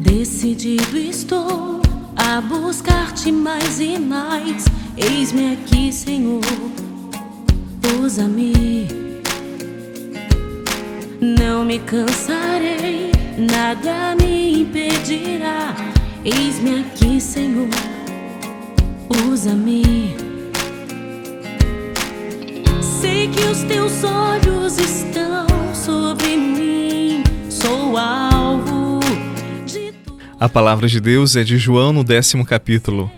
Decidido estou a buscar-te mais e mais. Eis-me aqui, Senhor, usa-me. Não me cansarei, nada me impedirá. Eis-me aqui, Senhor, usa-me. Sei que os teus olhos A palavra de Deus é de João no décimo capítulo.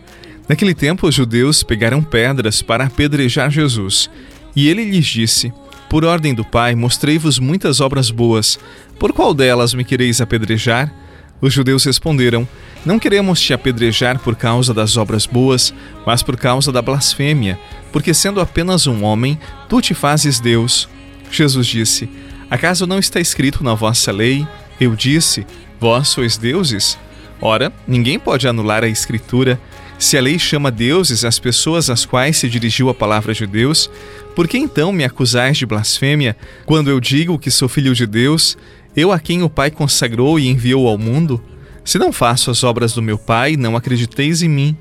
Naquele tempo, os judeus pegaram pedras para apedrejar Jesus. E ele lhes disse: Por ordem do Pai, mostrei-vos muitas obras boas. Por qual delas me quereis apedrejar? Os judeus responderam: Não queremos te apedrejar por causa das obras boas, mas por causa da blasfêmia, porque sendo apenas um homem, tu te fazes Deus. Jesus disse: Acaso não está escrito na vossa lei? Eu disse: Vós sois deuses? Ora, ninguém pode anular a Escritura. Se a lei chama deuses as pessoas às quais se dirigiu a palavra de Deus, por que então me acusais de blasfêmia quando eu digo que sou filho de Deus, eu a quem o Pai consagrou e enviou ao mundo? Se não faço as obras do meu Pai, não acrediteis em mim.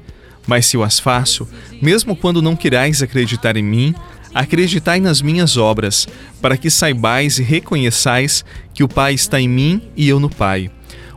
Mas se eu as faço, mesmo quando não querais acreditar em mim, acreditai nas minhas obras, para que saibais e reconheçais que o Pai está em mim e eu no Pai.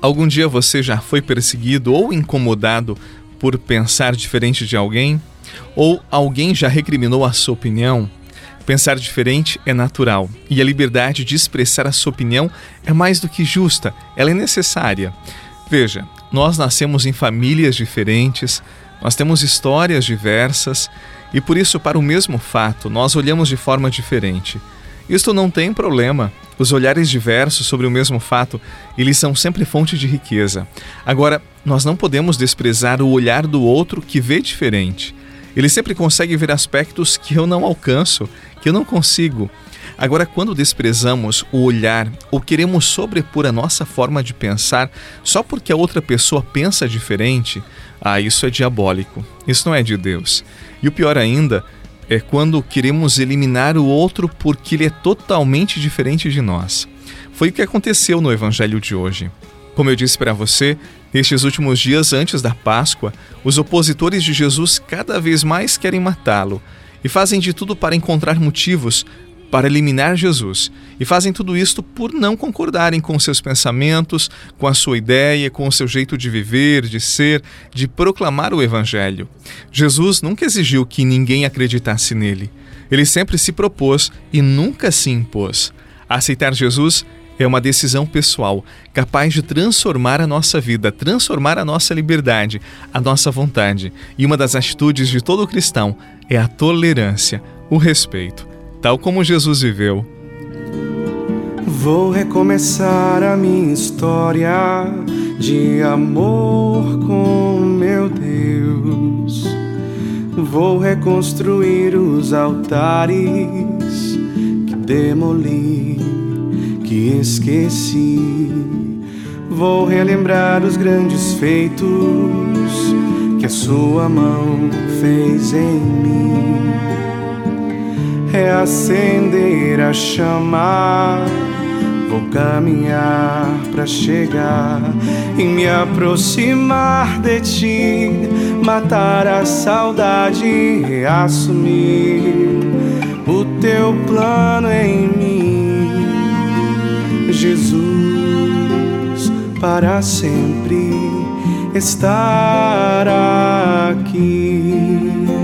Algum dia você já foi perseguido ou incomodado por pensar diferente de alguém? Ou alguém já recriminou a sua opinião? Pensar diferente é natural e a liberdade de expressar a sua opinião é mais do que justa, ela é necessária. Veja, nós nascemos em famílias diferentes, nós temos histórias diversas e por isso, para o mesmo fato, nós olhamos de forma diferente. Isto não tem problema. Os olhares diversos sobre o mesmo fato, eles são sempre fonte de riqueza. Agora, nós não podemos desprezar o olhar do outro que vê diferente. Ele sempre consegue ver aspectos que eu não alcanço, que eu não consigo. Agora, quando desprezamos o olhar ou queremos sobrepor a nossa forma de pensar só porque a outra pessoa pensa diferente, ah, isso é diabólico. Isso não é de Deus. E o pior ainda é quando queremos eliminar o outro porque ele é totalmente diferente de nós. Foi o que aconteceu no evangelho de hoje. Como eu disse para você, nestes últimos dias antes da Páscoa, os opositores de Jesus cada vez mais querem matá-lo e fazem de tudo para encontrar motivos para eliminar Jesus. E fazem tudo isto por não concordarem com seus pensamentos, com a sua ideia, com o seu jeito de viver, de ser, de proclamar o Evangelho. Jesus nunca exigiu que ninguém acreditasse nele. Ele sempre se propôs e nunca se impôs. Aceitar Jesus é uma decisão pessoal, capaz de transformar a nossa vida, transformar a nossa liberdade, a nossa vontade. E uma das atitudes de todo cristão é a tolerância, o respeito tal como Jesus viveu. Vou recomeçar a minha história de amor com meu Deus. Vou reconstruir os altares que demoli, que esqueci. Vou relembrar os grandes feitos que a sua mão fez em mim. Reacender a chama, vou caminhar para chegar e me aproximar de ti, matar a saudade e reassumir o teu plano em mim, Jesus para sempre estar aqui.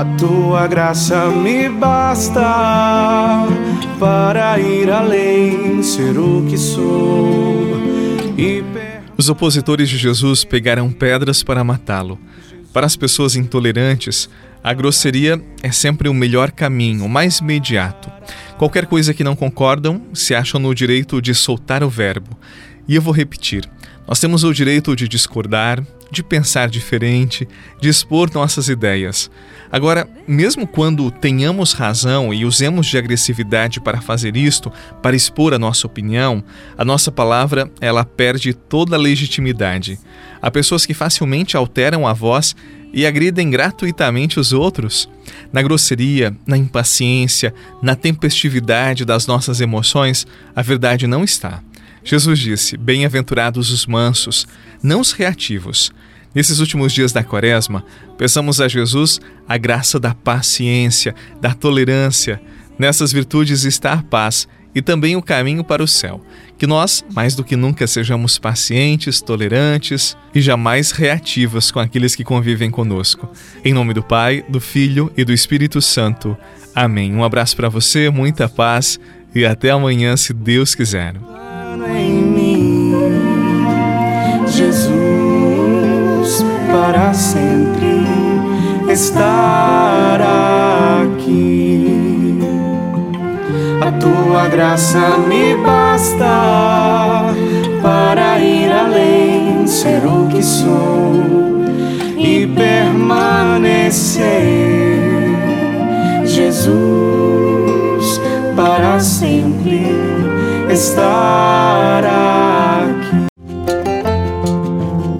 A tua graça me basta para ir além, ser o que sou. Os opositores de Jesus pegaram pedras para matá-lo. Para as pessoas intolerantes, a grosseria é sempre o melhor caminho, o mais imediato. Qualquer coisa que não concordam, se acham no direito de soltar o verbo. E eu vou repetir: nós temos o direito de discordar, de pensar diferente, de expor nossas ideias. Agora, mesmo quando tenhamos razão e usemos de agressividade para fazer isto, para expor a nossa opinião, a nossa palavra ela perde toda a legitimidade. Há pessoas que facilmente alteram a voz e agridem gratuitamente os outros. Na grosseria, na impaciência, na tempestividade das nossas emoções, a verdade não está. Jesus disse: Bem-aventurados os mansos, não os reativos. Nesses últimos dias da Quaresma, peçamos a Jesus a graça da paciência, da tolerância. Nessas virtudes está a paz e também o caminho para o céu. Que nós, mais do que nunca, sejamos pacientes, tolerantes e jamais reativos com aqueles que convivem conosco. Em nome do Pai, do Filho e do Espírito Santo. Amém. Um abraço para você, muita paz e até amanhã, se Deus quiser Jesus, para sempre estar aqui. A tua graça me basta para ir além, ser o que sou e permanecer. Jesus, para sempre estar